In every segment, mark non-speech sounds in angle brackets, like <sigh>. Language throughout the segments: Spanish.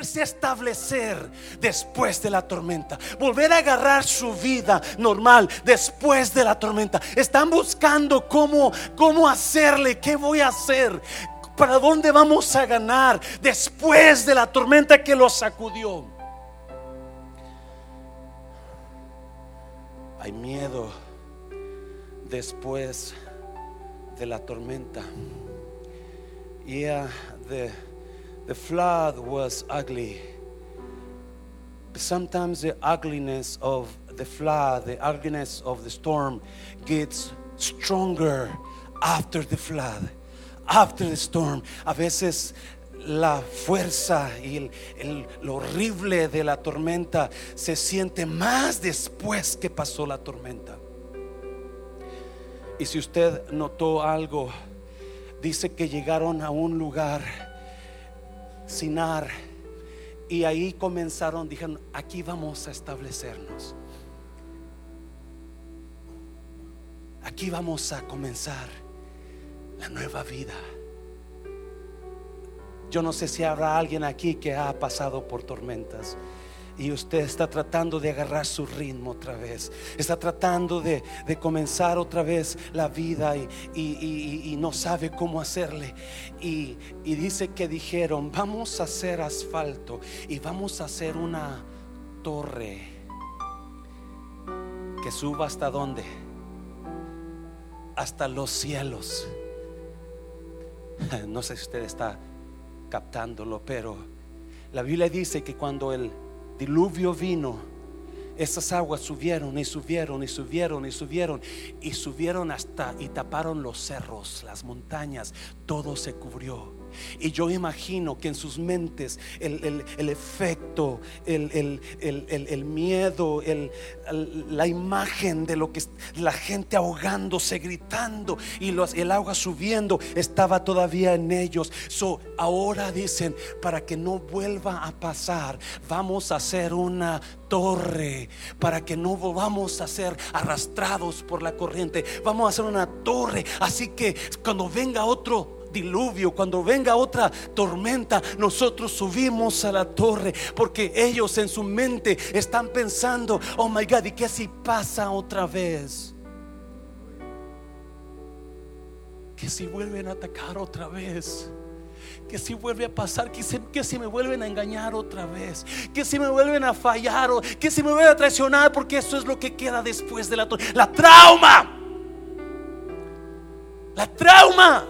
volverse a establecer después de la tormenta, volver a agarrar su vida normal después de la tormenta. Están buscando cómo, cómo hacerle, qué voy a hacer, para dónde vamos a ganar después de la tormenta que los sacudió. Hay miedo después de la tormenta. Yeah, the, the flood was ugly. Sometimes the ugliness of the flood, the ugliness of the storm gets stronger after the flood, after the storm. A veces la fuerza y el, el, lo horrible de la tormenta se siente más después que pasó la tormenta. Y si usted notó algo, dice que llegaron a un lugar, Y ahí comenzaron, dijeron, aquí vamos a establecernos. Aquí vamos a comenzar la nueva vida. Yo no sé si habrá alguien aquí que ha pasado por tormentas y usted está tratando de agarrar su ritmo otra vez. Está tratando de, comenzar otra vez la vida y, no sabe cómo hacerle. Y, y dice que dijeron, vamos a hacer asfalto y vamos a hacer una torre que suba hasta dónde? Hasta los cielos. <laughs> No sé si usted está captándolo, pero la Biblia dice que cuando el diluvio vino, esas aguas subieron y subieron y subieron y subieron y subieron hasta y taparon los cerros, las montañas, todo se cubrió. Y yo imagino que en sus mentes el, efecto, el, miedo, la imagen de lo que la gente ahogándose, gritando y el agua subiendo estaba todavía en ellos. So, ahora dicen, para que no vuelva a pasar, vamos a hacer una torre para que no volvamos a ser arrastrados por la corriente. Vamos a hacer una torre. Así que cuando venga otro diluvio, cuando venga otra tormenta, nosotros subimos a la torre porque ellos en su mente están pensando, oh my God, ¿y qué si pasa otra vez? Que si vuelven a atacar otra vez que si vuelve a pasar, que si, que si me vuelven a engañar otra vez, que si me vuelven a fallar, o que si me vuelven a traicionar, porque eso es lo que queda después de la, la trauma. La trauma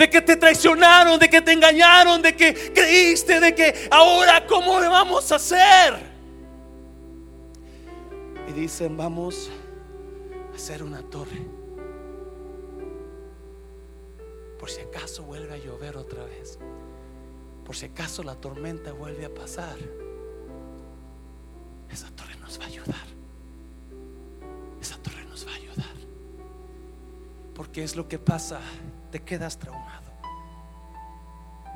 de que te traicionaron, de que te engañaron, de que creíste, de que ahora cómo le vamos a hacer. Y dicen, vamos a hacer una torre. Por si acaso vuelve a llover otra vez. Por si acaso la tormenta vuelve a pasar. Esa torre nos va a ayudar. Esa torre nos va a ayudar. Porque es lo que pasa te quedas traumado.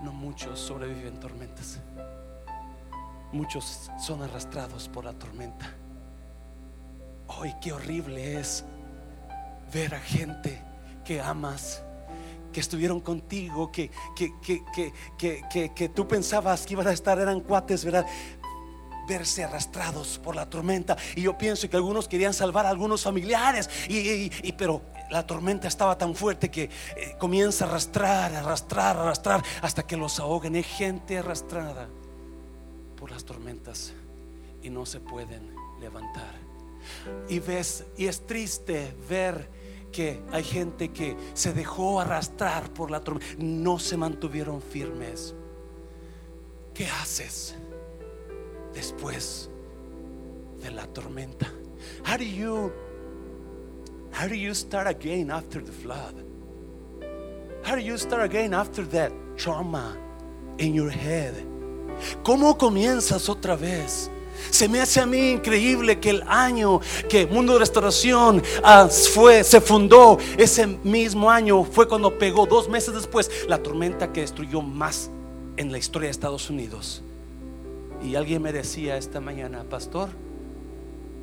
No muchos sobreviven tormentas. Muchos son arrastrados por la tormenta. Hoy qué horrible es ver a gente que amas, que estuvieron contigo, que, que, que, que, tú pensabas que iban a estar, eran cuates, ¿verdad? verse arrastrados por la tormenta. Y yo pienso que algunos querían salvar a algunos familiares, y, y pero la tormenta estaba tan fuerte que eh, comienza a arrastrar, arrastrar, arrastrar, hasta que los ahoguen. Hay gente arrastrada por las tormentas y no se pueden levantar. Y ves, y es triste ver que hay gente que se dejó arrastrar por la tormenta, no se mantuvieron firmes. ¿Qué haces después de la tormenta? How do you How do you start again after the flood? How do you start again after that trauma in your head? ¿Cómo comienzas otra vez? Se me hace a mí increíble que el año que Mundo de Restauración uh, fue, se fundó, ese mismo año fue cuando pegó dos meses después la tormenta que destruyó más en la historia de Estados Unidos. Y alguien me decía esta mañana, pastor,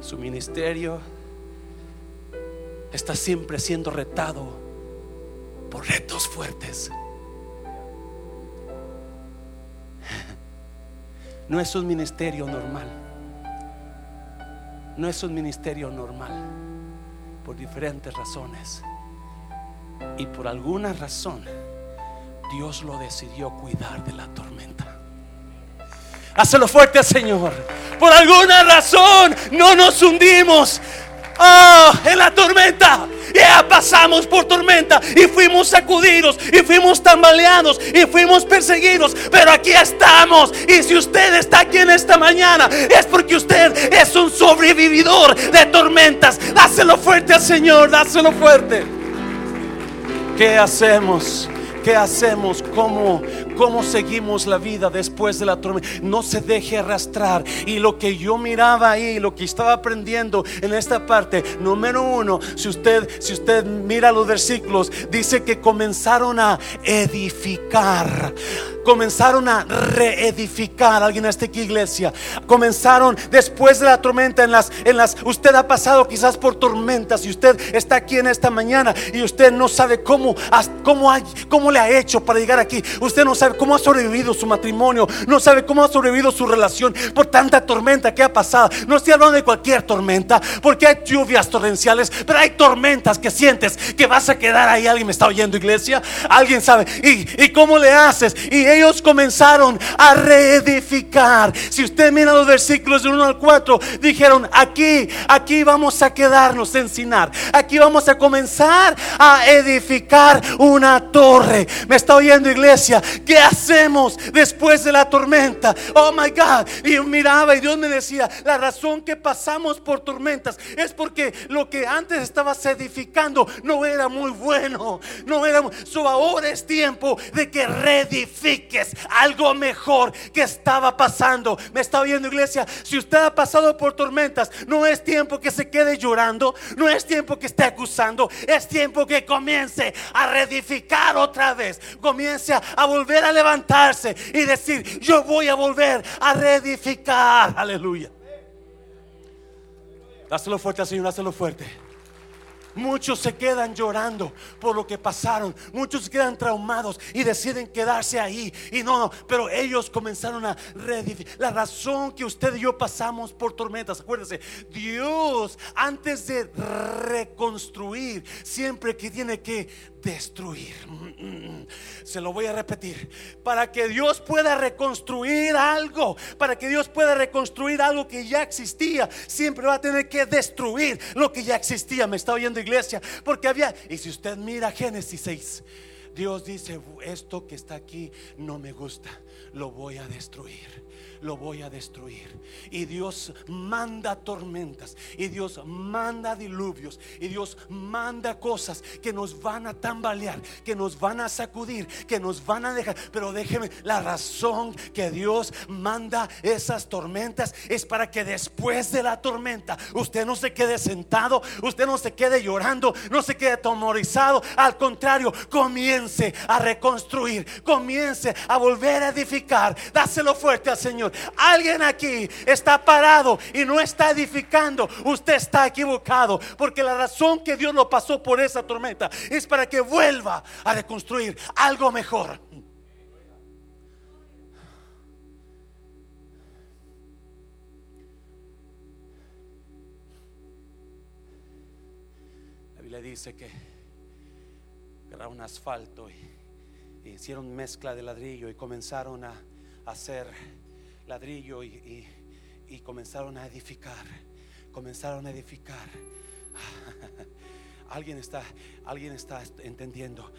su ministerio está siempre siendo retado por retos fuertes. No es un ministerio normal. No es un ministerio normal. Por diferentes razones. Y por alguna razón, Dios lo decidió cuidar de la tormenta. Hazlo fuerte Señor. Por alguna razón no nos hundimos. Oh, en la tormenta. Ya pasamos por tormenta y fuimos sacudidos y fuimos tambaleados y fuimos perseguidos. Pero aquí estamos. Y si usted está aquí en esta mañana, es porque usted es un sobrevividor de tormentas. Dáselo fuerte al Señor, dáselo fuerte. ¿Qué hacemos? ¿Qué hacemos? ¿Cómo, ¿Cómo seguimos la vida después de la tormenta? No se deje arrastrar. Y lo que yo miraba ahí, lo que estaba aprendiendo en esta parte, número uno, si usted, si usted mira los versículos, dice que comenzaron a edificar comenzaron a reedificar. Alguien a esta iglesia. Comenzaron después de la tormenta en las, en las, usted ha pasado quizás por tormentas y usted está aquí en esta mañana y usted no sabe cómo, cómo, cómo le ha hecho para llegar aquí. Usted no sabe cómo ha sobrevivido su matrimonio, no sabe cómo ha sobrevivido su relación por tanta tormenta que ha pasado. No estoy hablando de cualquier tormenta, porque hay lluvias torrenciales, pero hay tormentas que sientes que vas a quedar ahí. Alguien me está oyendo, iglesia. Alguien sabe. ¿Y, y cómo le haces? Y ellos comenzaron a reedificar. Si usted mira los versículos de 1 al 4, dijeron, aquí, aquí vamos a quedarnos en Sinar. Aquí vamos a comenzar a edificar una torre. Me está oyendo iglesia. ¿Qué hacemos después de la tormenta? Oh my God. Y yo miraba y Dios me decía, la razón que pasamos por tormentas es porque lo que antes estabas edificando no era muy bueno. No era, so ahora es tiempo de que reedifique es algo mejor que estaba pasando. Me está oyendo iglesia, si usted ha pasado por tormentas, no es tiempo que se quede llorando, no es tiempo que esté acusando, es tiempo que comience a reedificar otra vez, comience a volver a levantarse y decir, yo voy a volver a reedificar. Aleluya. Dáselo fuerte al Señor, dáselo fuerte. Muchos se quedan llorando por lo que pasaron. Muchos quedan traumados y deciden quedarse ahí. Y no, no, pero ellos comenzaron a reedificar. La razón que usted y yo pasamos por tormentas, acuérdese, Dios antes de reconstruir, siempre que tiene que destruir. Se lo voy a repetir. Para que Dios pueda reconstruir algo, para que Dios pueda reconstruir algo que ya existía, siempre va a tener que destruir lo que ya existía. Me está oyendo iglesia, porque había, y si usted mira Génesis 6, Dios dice, esto que está aquí no me gusta, lo voy a destruir lo voy a destruir. Y Dios manda tormentas, y Dios manda diluvios, y Dios manda cosas que nos van a tambalear, que nos van a sacudir, que nos van a dejar. Pero déjeme, la razón que Dios manda esas tormentas es para que después de la tormenta usted no se quede sentado, usted no se quede llorando, no se quede atemorizado. Al contrario, comience a reconstruir, comience a volver a edificar. Dáselo fuerte al Señor. Alguien aquí está parado y no está edificando. Usted está equivocado. Porque la razón que Dios lo pasó por esa tormenta es para que vuelva a reconstruir algo mejor. La Biblia dice que un asfalto y, hicieron mezcla de ladrillo y comenzaron a hacer ladrillo y, comenzaron a edificar, comenzaron a edificar. <laughs> alguien está, alguien está entendiendo.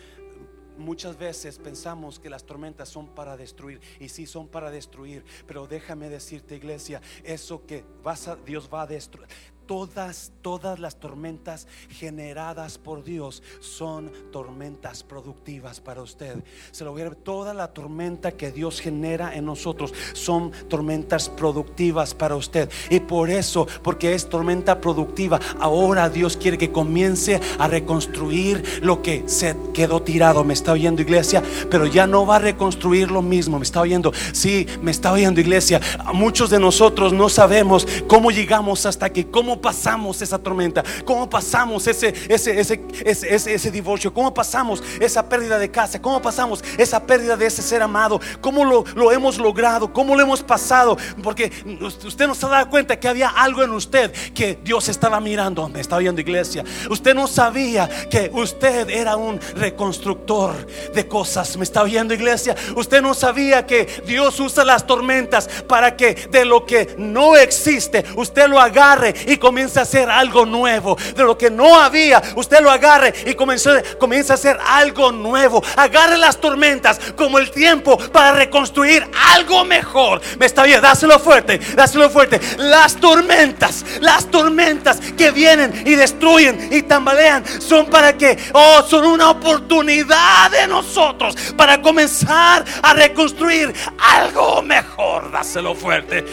Muchas veces pensamos que las tormentas son para destruir y sí son para destruir, pero déjame decirte iglesia, eso que vas a, Dios va a destruir, todas, todas las tormentas generadas por Dios son tormentas productivas para usted. Se lo voy a ver, toda la tormenta que Dios genera en nosotros son tormentas productivas para usted. Y por eso, porque es tormenta productiva, ahora Dios quiere que comience a reconstruir lo que se quedó tirado. Me está oyendo iglesia, pero ya no va a reconstruir lo mismo. Me está oyendo, sí, me está oyendo iglesia. Muchos de nosotros no sabemos cómo llegamos hasta cómo cómo pasamos esa tormenta, cómo pasamos ese, ese, ese, ese, ese, divorcio, cómo pasamos esa pérdida de casa, cómo pasamos esa pérdida de ese ser amado, cómo lo, lo hemos logrado, cómo lo hemos pasado, porque usted no se da cuenta que había algo en usted que Dios estaba mirando, me está viendo iglesia, usted no sabía que usted era un reconstructor de cosas, me está viendo iglesia, usted no sabía que Dios usa las tormentas para que de lo que no existe, usted lo agarre y comience a hacer algo nuevo. De lo que no había, usted lo agarre y comience, a hacer algo nuevo. Agarre las tormentas como el tiempo para reconstruir algo mejor. Me está bien, dáselo fuerte, dáselo fuerte. Las tormentas, las tormentas que vienen y destruyen y tambalean son para que, oh, son una oportunidad de nosotros para comenzar a reconstruir algo mejor. Dáselo fuerte.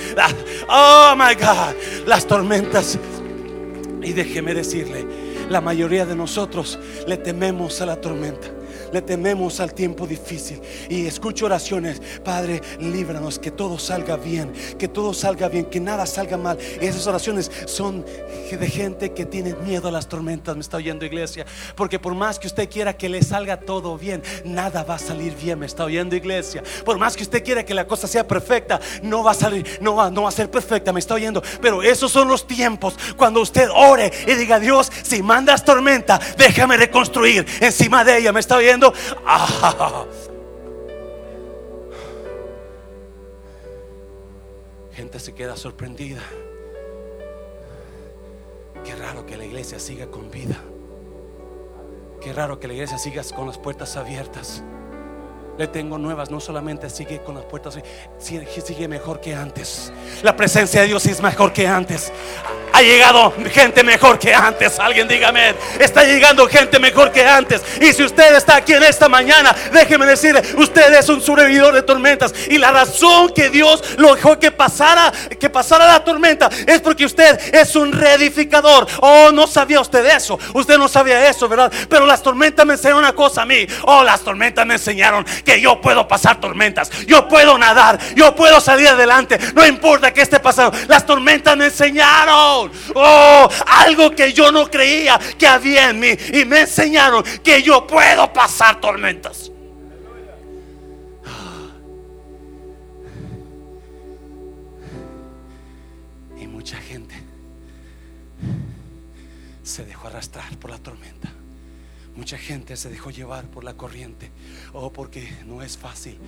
Oh my God, las tormentas. Y déjeme decirle, la mayoría de nosotros le tememos a la tormenta le tememos al tiempo difícil. Y escucho oraciones, Padre, líbranos, que todo salga bien, que todo salga bien, que nada salga mal. esas oraciones son de gente que tiene miedo a las tormentas, me está oyendo iglesia. Porque por más que usted quiera que le salga todo bien, nada va a salir bien, me está oyendo iglesia. Por más que usted quiera que la cosa sea perfecta, no va a salir, no va, no va a ser perfecta, me está oyendo. Pero esos son los tiempos cuando usted ore y diga, Dios, si mandas tormenta, déjame reconstruir encima de ella, me está oyendo Ah. Gente se queda sorprendida. Qué raro que la iglesia siga con vida. Qué raro que la iglesia siga con las puertas abiertas. Le tengo nuevas, no solamente sigue con las puertas, sigue mejor que antes. La presencia de Dios es mejor que antes. Ha llegado gente mejor que antes. Alguien dígame. Está llegando gente mejor que antes. Y si usted está aquí en esta mañana, déjeme decirle, usted es un sobrevividor de tormentas. Y la razón que Dios lo dejó que pasara, que pasara la tormenta, es porque usted es un reedificador. Oh, no sabía usted eso. Usted no sabía eso, ¿verdad? Pero las tormentas me enseñaron una cosa a mí. Oh, las tormentas me enseñaron que yo puedo pasar tormentas. Yo puedo nadar. Yo puedo salir adelante. No importa que esté pasando. Las tormentas me enseñaron. Oh, algo que yo no creía que había en mí. Y me enseñaron que yo puedo pasar tormentas. Y mucha gente se dejó arrastrar por la tormenta. Mucha gente se dejó llevar por la corriente. Oh, porque no es fácil.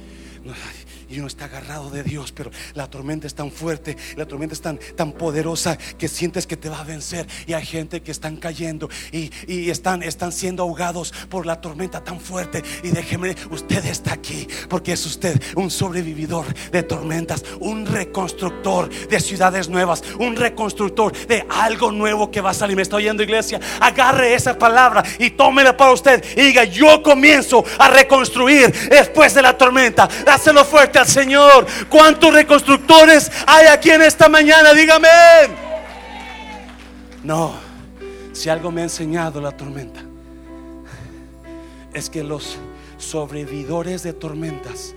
y uno está agarrado de Dios, pero la tormenta es tan fuerte, la tormenta es tan, tan poderosa que sientes que te va a vencer. Y hay gente que están cayendo y, y están, están siendo ahogados por la tormenta tan fuerte. Y déjeme, usted está aquí porque es usted un sobrevividor de tormentas, un reconstructor de ciudades nuevas, un reconstructor de algo nuevo que va a salir. Me está oyendo, iglesia. Agarre esa palabra y tómela para usted y diga: Yo comienzo a reconstruir después de la tormenta. Dáselo fuerte al Señor. ¿Cuántos reconstructores hay aquí en esta mañana? Dígame. No, si algo me ha enseñado la tormenta, es que los sobrevividores de tormentas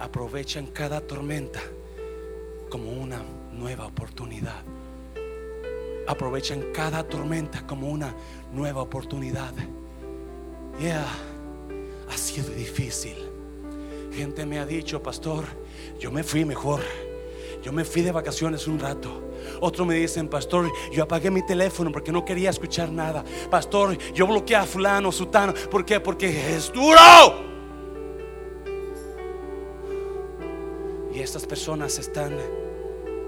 aprovechan cada tormenta como una nueva oportunidad. Aprovechan cada tormenta como una nueva oportunidad. Yeah, ha sido difícil. Gente me ha dicho, pastor, yo me fui mejor. Yo me fui de vacaciones un rato. Otro me dicen, pastor, yo apagué mi teléfono porque no quería escuchar nada. Pastor, yo bloqueé a fulano, sutano. ¿Por qué? Porque es duro. Y estas personas están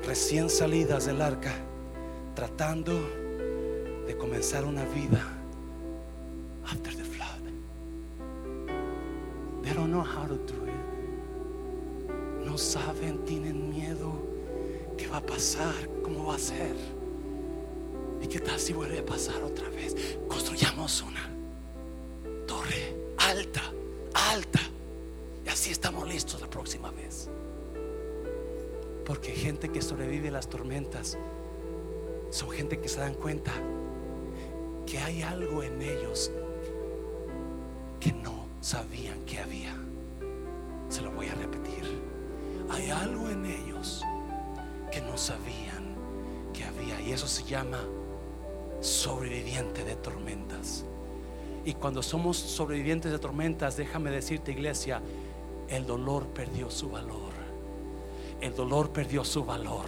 recién salidas del arca, tratando de comenzar una vida after the flood. They don't know how to do it. No saben, tienen miedo. ¿Qué va a pasar? ¿Cómo va a ser? ¿Y qué tal si vuelve a pasar otra vez? Construyamos una torre alta, alta. Y así estamos listos la próxima vez. Porque gente que sobrevive a las tormentas son gente que se dan cuenta que hay algo en ellos que no sabían que había. Se lo voy a repetir. Hay algo en ellos que no sabían que había. Y eso se llama sobreviviente de tormentas. Y cuando somos sobrevivientes de tormentas, déjame decirte, iglesia, el dolor perdió su valor. El dolor perdió su valor.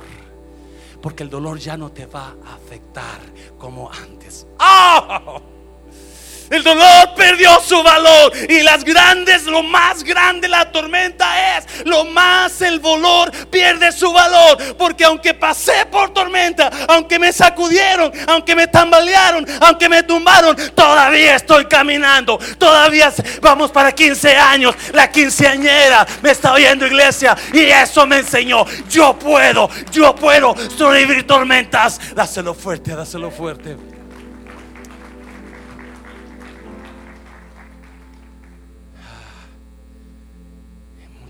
Porque el dolor ya no te va a afectar como antes. ¡Ah! El dolor perdió su valor. Y las grandes, lo más grande la tormenta es, lo más el dolor pierde su valor. Porque aunque pasé por tormenta, aunque me sacudieron, aunque me tambalearon, aunque me tumbaron, todavía estoy caminando. Todavía vamos para 15 años. La quinceañera me está oyendo iglesia. Y eso me enseñó. Yo puedo, yo puedo sobrevivir tormentas. Dáselo fuerte, dáselo fuerte.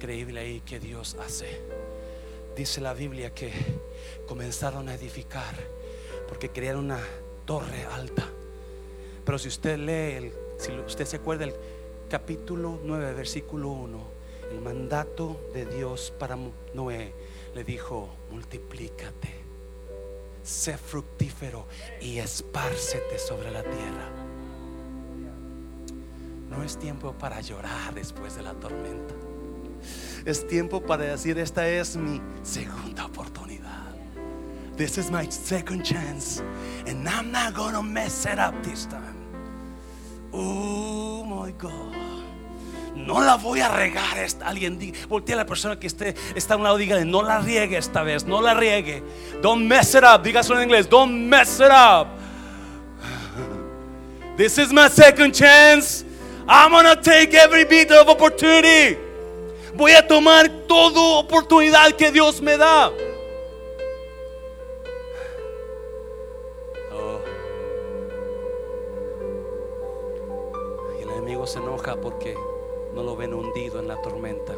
increíble ahí que Dios hace. Dice la Biblia que comenzaron a edificar porque querían una torre alta. Pero si usted lee, el, si usted se acuerda el capítulo 9, versículo 1, el mandato de Dios para Noé le dijo, multiplícate sé fructífero y espárcete sobre la tierra. No es tiempo para llorar después de la tormenta. Es tiempo para decir, esta es mi segunda oportunidad. This is my second chance. And I'm not gonna mess it up this time. Oh my God. No la voy a regar. Esta. Alguien voltea a la persona que esté, está a un lado, dígale, no la riegue esta vez, no la riegue. Don't mess it up. Dígaselo en inglés, don't mess it up. This is my second chance. I'm gonna take every bit of opportunity. Voy a tomar toda oportunidad que Dios me da. Oh. Y el enemigo se enoja porque no lo ven hundido en la tormenta.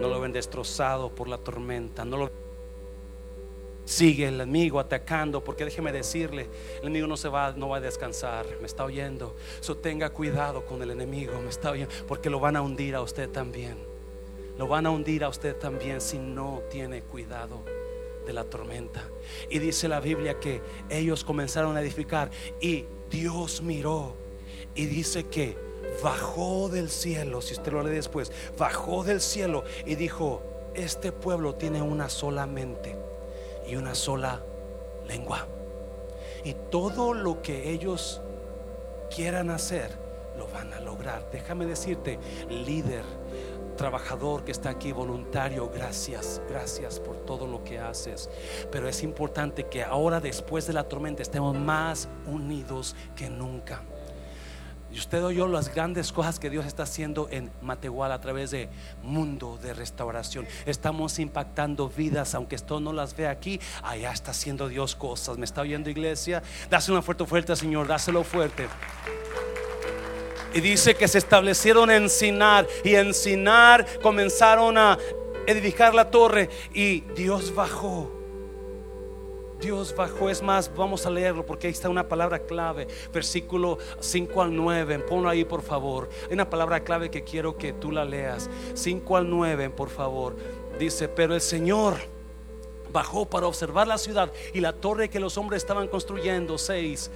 No lo ven destrozado por la tormenta. No lo sigue el enemigo atacando porque déjeme decirle, el enemigo no se va no va a descansar, me está oyendo. So tenga cuidado con el enemigo, me está oyendo, porque lo van a hundir a usted también. Lo van a hundir a usted también si no tiene cuidado de la tormenta. Y dice la Biblia que ellos comenzaron a edificar y Dios miró y dice que bajó del cielo, si usted lo lee después, bajó del cielo y dijo, este pueblo tiene una sola mente y una sola lengua. Y todo lo que ellos quieran hacer, lo van a lograr. Déjame decirte, líder, trabajador que está aquí, voluntario, gracias, gracias por todo lo que haces. Pero es importante que ahora, después de la tormenta, estemos más unidos que nunca. Y usted oyó las grandes cosas que Dios está haciendo en Matehual a través de mundo de restauración. Estamos impactando vidas, aunque esto no las ve aquí, allá está haciendo Dios cosas. ¿Me está oyendo iglesia? Dáselo una fuerte fuerte, Señor, dáselo fuerte. Y dice que se establecieron en Sinar y en Sinar comenzaron a edificar la torre y Dios bajó Dios bajó. Es más, vamos a leerlo porque ahí está una palabra clave. Versículo 5 al 9. Ponlo ahí, por favor. Hay una palabra clave que quiero que tú la leas. 5 al 9, por favor. Dice, pero el Señor bajó para observar la ciudad y la torre que los hombres estaban construyendo. 6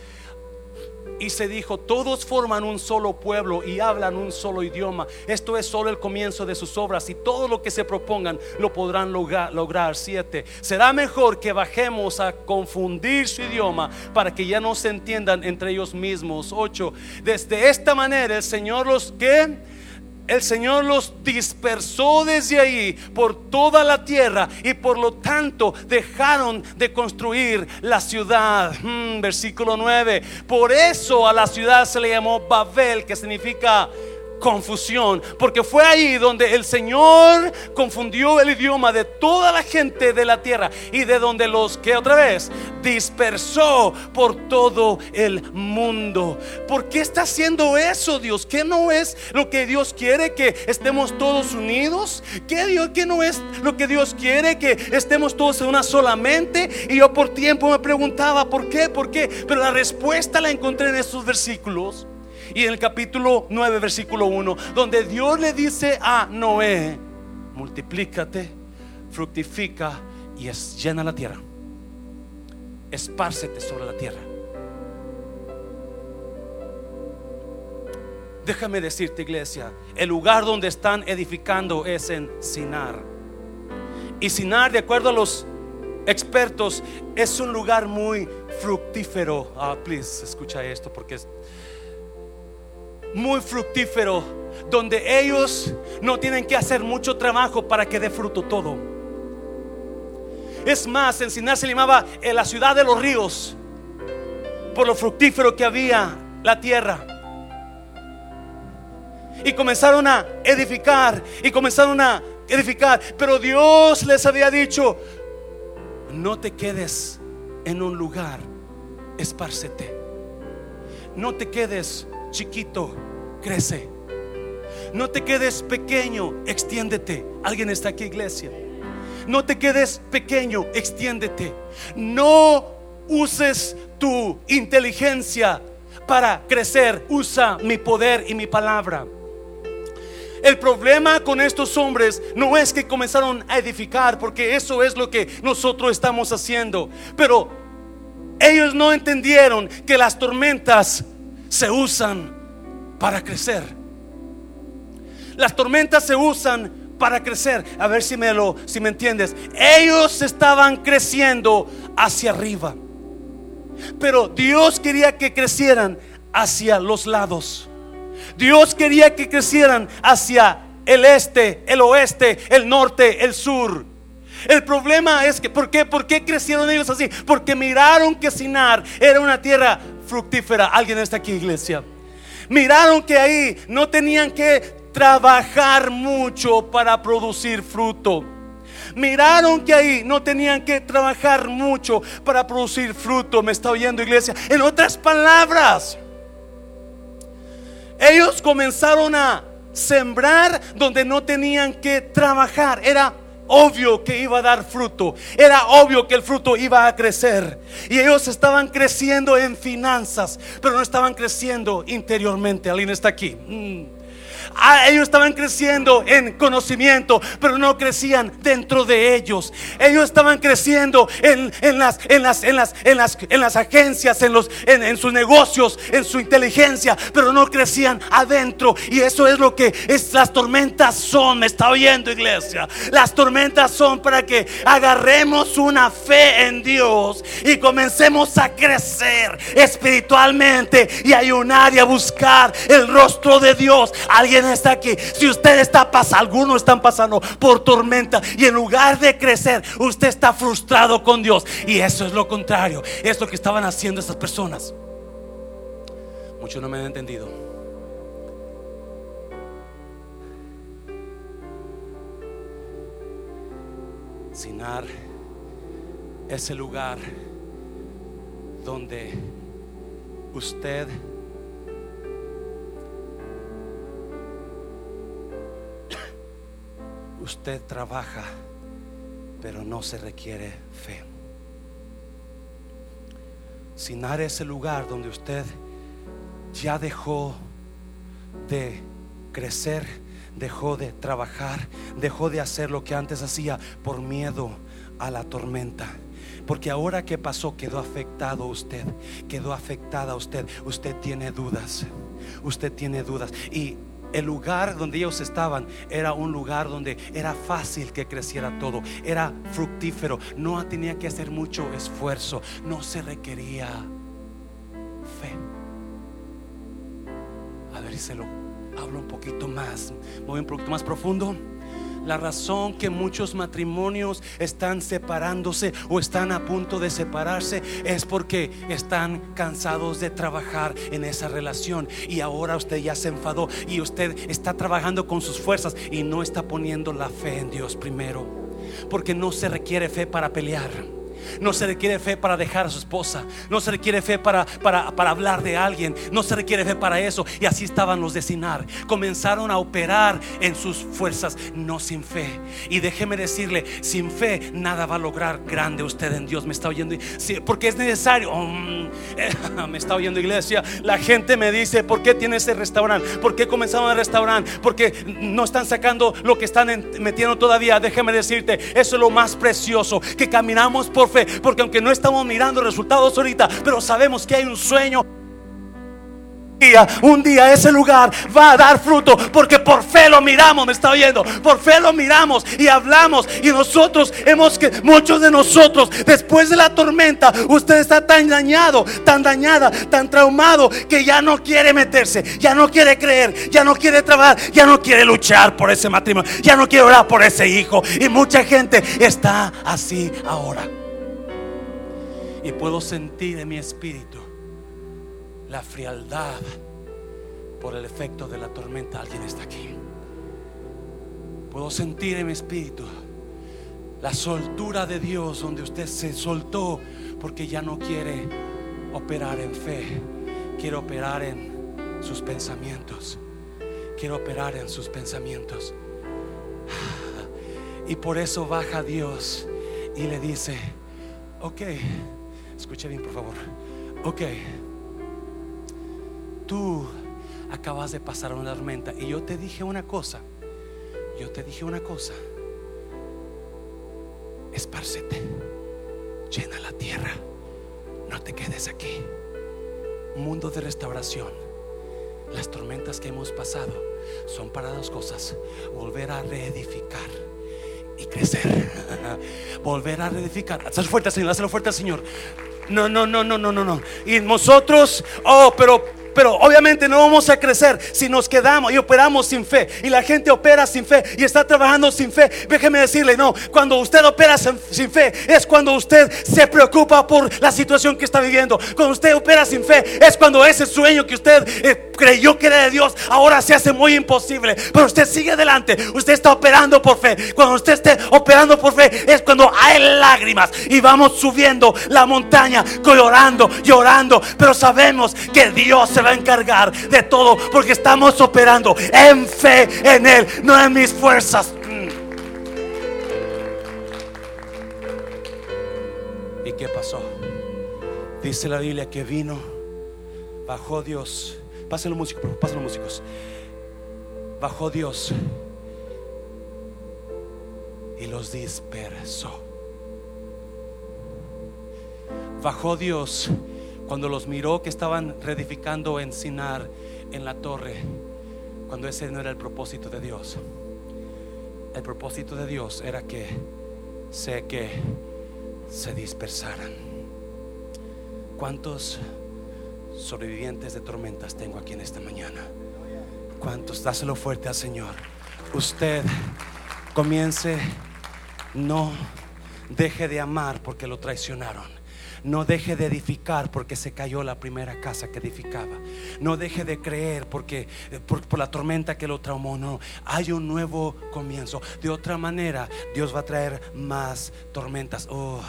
y se dijo, todos forman un solo pueblo y hablan un solo idioma. Esto es solo el comienzo de sus obras y todo lo que se propongan lo podrán lograr. Siete, será mejor que bajemos a confundir su idioma para que ya no se entiendan entre ellos mismos. Ocho, desde esta manera el Señor los que el Señor los dispersó desde ahí por toda la tierra y por lo tanto dejaron de construir la ciudad. Hmm, versículo 9. Por eso a la ciudad se le llamó Babel, que significa confusión, porque fue ahí donde el Señor confundió el idioma de toda la gente de la tierra y de donde los que otra vez dispersó por todo el mundo. ¿Por qué está haciendo eso Dios? ¿Qué no es lo que Dios quiere que estemos todos unidos? ¿Qué Dios qué no es lo que Dios quiere que estemos todos en una sola mente? Y yo por tiempo me preguntaba, ¿por qué? ¿Por qué? Pero la respuesta la encontré en estos versículos. Y en el capítulo 9, versículo 1, donde Dios le dice a Noé, multiplícate, fructifica y es, llena la tierra. Espárcete sobre la tierra. Déjame decirte, iglesia, el lugar donde están edificando es en Sinar. Y Sinar, de acuerdo a los expertos, es un lugar muy fructífero. Ah, please, escucha esto porque es muy fructífero, donde ellos no tienen que hacer mucho trabajo para que dé fruto todo. Es más, en Sinar se llamaba en la ciudad de los ríos, por lo fructífero que había la tierra. Y comenzaron a edificar, y comenzaron a edificar, pero Dios les había dicho, no te quedes en un lugar, espárcete. No te quedes chiquito, crece. No te quedes pequeño, extiéndete. ¿Alguien está aquí, iglesia? No te quedes pequeño, extiéndete. No uses tu inteligencia para crecer. Usa mi poder y mi palabra. El problema con estos hombres no es que comenzaron a edificar, porque eso es lo que nosotros estamos haciendo. Pero ellos no entendieron que las tormentas se usan para crecer. Las tormentas se usan para crecer. A ver si me lo si me entiendes. Ellos estaban creciendo hacia arriba. Pero Dios quería que crecieran hacia los lados. Dios quería que crecieran hacia el este, el oeste, el norte, el sur. El problema es que, ¿por qué? ¿Por qué crecieron ellos así? Porque miraron que Sinar era una tierra fructífera. ¿Alguien está aquí, iglesia? Miraron que ahí no tenían que trabajar mucho para producir fruto. Miraron que ahí no tenían que trabajar mucho para producir fruto. ¿Me está oyendo, iglesia? En otras palabras, ellos comenzaron a sembrar donde no tenían que trabajar. Era obvio que iba a dar fruto. Era obvio que el fruto iba a crecer. Y ellos estaban creciendo en finanzas, pero no estaban creciendo interiormente. Alguien está aquí. Mm. Ah, ellos estaban creciendo en conocimiento, pero no crecían dentro de ellos. Ellos estaban creciendo en, las, en, las, en, las, en, las, en las agencias, en, los, en, sus negocios, en su inteligencia, pero no crecían adentro. Y eso es lo que es, las tormentas son. ¿Me está oyendo, iglesia? Las tormentas son para que agarremos una fe en Dios y comencemos a crecer espiritualmente y ayunar y a buscar el rostro de Dios. Alguien está aquí, si usted está pasando, algunos están pasando por tormenta y en lugar de crecer, usted está frustrado con Dios. Y eso es lo contrario, es lo que estaban haciendo estas personas. Muchos no me han entendido. Sinar es el lugar donde usted usted trabaja, pero no se requiere fe. Sinar es el lugar donde usted ya dejó de crecer, dejó de trabajar, dejó de hacer lo que antes hacía por miedo a la tormenta. Porque ahora que pasó quedó afectado usted, quedó afectada usted, usted tiene dudas, usted tiene dudas. Y el lugar donde ellos estaban era un lugar donde era fácil que creciera todo, era fructífero, no tenía que hacer mucho esfuerzo, no se requería fe. A ver se lo hablo un poquito más, voy un poquito más profundo. La razón que muchos matrimonios están separándose o están a punto de separarse es porque están cansados de trabajar en esa relación y ahora usted ya se enfadó y usted está trabajando con sus fuerzas y no está poniendo la fe en Dios primero. Porque no se requiere fe para pelear. No se requiere fe para dejar a su esposa. No se requiere fe para, para, para hablar de alguien. No se requiere fe para eso. Y así estaban los de Sinar. Comenzaron a operar en sus fuerzas, no sin fe. Y déjeme decirle, sin fe nada va a lograr grande usted en Dios. Me está oyendo. porque es necesario. Mm, <laughs> me está oyendo iglesia. La gente me dice, ¿por qué tiene ese restaurante? ¿Por qué comenzaron el restaurante? Porque no están sacando lo que están metiendo todavía. Déjeme decirte, eso es lo más precioso. Que caminamos por fe porque aunque no estamos mirando resultados ahorita, pero sabemos que hay un sueño. Un día ese lugar va a dar fruto porque por fe lo miramos, me está oyendo, por fe lo miramos y hablamos y nosotros hemos que muchos de nosotros después de la tormenta usted está tan dañado, tan dañada, tan traumado que ya no quiere meterse, ya no quiere creer, ya no quiere trabajar, ya no quiere luchar por ese matrimonio, ya no quiere orar por ese hijo. Y mucha gente está así ahora. Y puedo sentir en mi espíritu la frialdad por el efecto de la tormenta. Alguien está aquí. Puedo sentir en mi espíritu la soltura de Dios donde usted se soltó porque ya no quiere operar en fe, quiere operar en sus pensamientos. Quiere operar en sus pensamientos. Y por eso baja Dios y le dice, ok, Escuche bien, por favor. Ok. Tú acabas de pasar una tormenta y yo te dije una cosa. Yo te dije una cosa. Espárcete. Llena la tierra. No te quedes aquí. Mundo de restauración. Las tormentas que hemos pasado son para dos cosas. Volver a reedificar y crecer. <laughs> Volver a reedificar. Hazlo fuerte, Señor. Hazlo fuerte, Señor. No, no, no, no, no, no, no. Y nosotros, oh, pero pero obviamente no vamos a crecer si nos quedamos y operamos sin fe. Y la gente opera sin fe y está trabajando sin fe. Déjeme decirle, no, cuando usted opera sin, fe es cuando usted se preocupa por la situación que está viviendo. Cuando usted opera sin fe es cuando ese sueño que usted eh, creyó que era de Dios ahora se hace muy imposible. Pero usted sigue adelante. Usted está operando por fe. Cuando usted esté operando por fe es cuando hay lágrimas y vamos subiendo la montaña llorando, llorando. Pero sabemos que Dios se va a encargar de todo porque estamos operando en fe en Él, no en mis fuerzas. ¿Y qué pasó? Dice la Biblia que vino, bajó Dios. Pásenlo músicos, pásenlo músicos. Bajó Dios y los dispersó. Bajó Dios cuando los miró que estaban reedificando en Sinar, en la torre, cuando ese no era el propósito de Dios. El propósito de Dios era que sé que se dispersaran. ¿Cuántos sobrevivientes de tormentas tengo aquí en esta mañana? ¿Cuántos? Dáselo fuerte al Señor. Usted comience, no deje de amar porque lo traicionaron. No deje de edificar porque se cayó la primera casa que edificaba. No deje de creer porque eh, por, la tormenta que lo traumó. No, hay un nuevo comienzo. De otra manera, Dios va a traer más tormentas. Oh.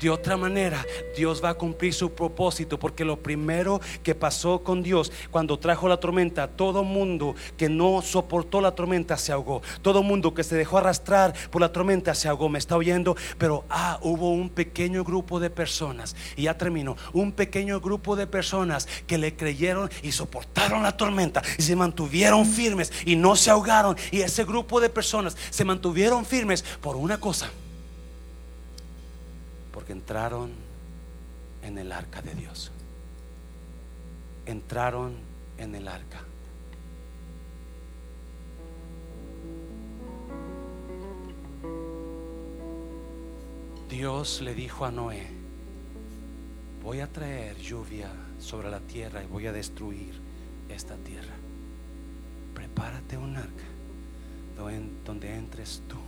De otra manera, Dios va a cumplir su propósito, porque lo primero que pasó con Dios cuando trajo la tormenta, todo mundo que no soportó la tormenta se ahogó. Todo mundo que se dejó arrastrar por la tormenta se ahogó. ¿Me está oyendo? Pero ah, hubo un pequeño grupo de personas, y ya termino, un pequeño grupo de personas que le creyeron y soportaron la tormenta y se mantuvieron firmes y no se ahogaron. Y ese grupo de personas se mantuvieron firmes por una cosa porque entraron en el arca de Dios. Entraron en el arca. Dios le dijo a Noé, voy a traer lluvia sobre la tierra y voy a destruir esta tierra. Prepárate un arca. donde entres tú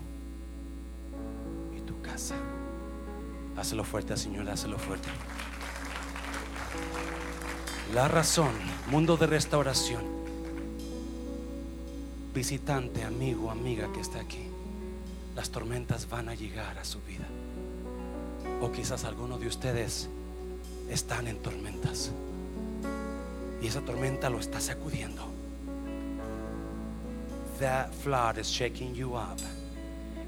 y tu casa. Hazlo fuerte, Señor, hazlo fuerte. La razón, mundo de restauración, visitante, amigo, amiga que está aquí, las tormentas van a llegar a su vida. O quizás algunos de ustedes están en tormentas y esa tormenta lo está sacudiendo. That flood is shaking you up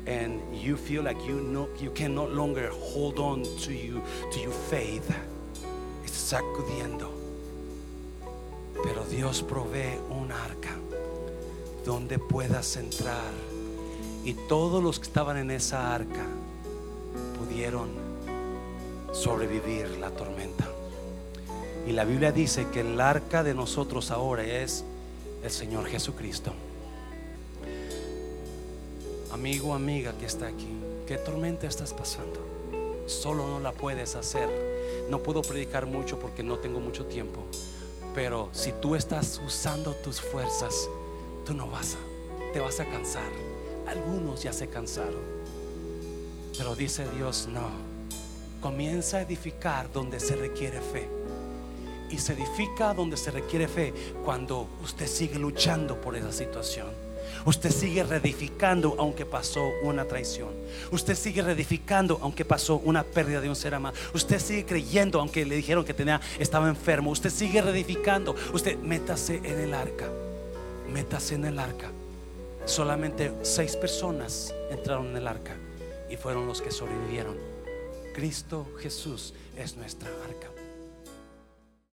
and you feel like you no, you can no longer hold on to you to your faith. Está sacudiendo. Pero Dios provee un arca donde puedas entrar y todos los que estaban en esa arca pudieron sobrevivir la tormenta. Y la Biblia dice que el arca de nosotros ahora es el Señor Jesucristo. Amigo, amiga que está aquí, ¿qué tormenta estás pasando? Solo no la puedes hacer. No puedo predicar mucho porque no tengo mucho tiempo. Pero si tú estás usando tus fuerzas, tú no vas a, te vas a cansar. Algunos ya se cansaron. Pero dice Dios, no. Comienza a edificar donde se requiere fe. Y se edifica donde se requiere fe cuando usted sigue luchando por esa situación. Usted sigue reedificando aunque pasó una traición. Usted sigue reedificando aunque pasó una pérdida de un ser amado. Usted sigue creyendo aunque le dijeron que tenía, estaba enfermo. Usted sigue reedificando. Usted métase en el arca. Métase en el arca. Solamente seis personas entraron en el arca y fueron los que sobrevivieron. Cristo Jesús es nuestra arca.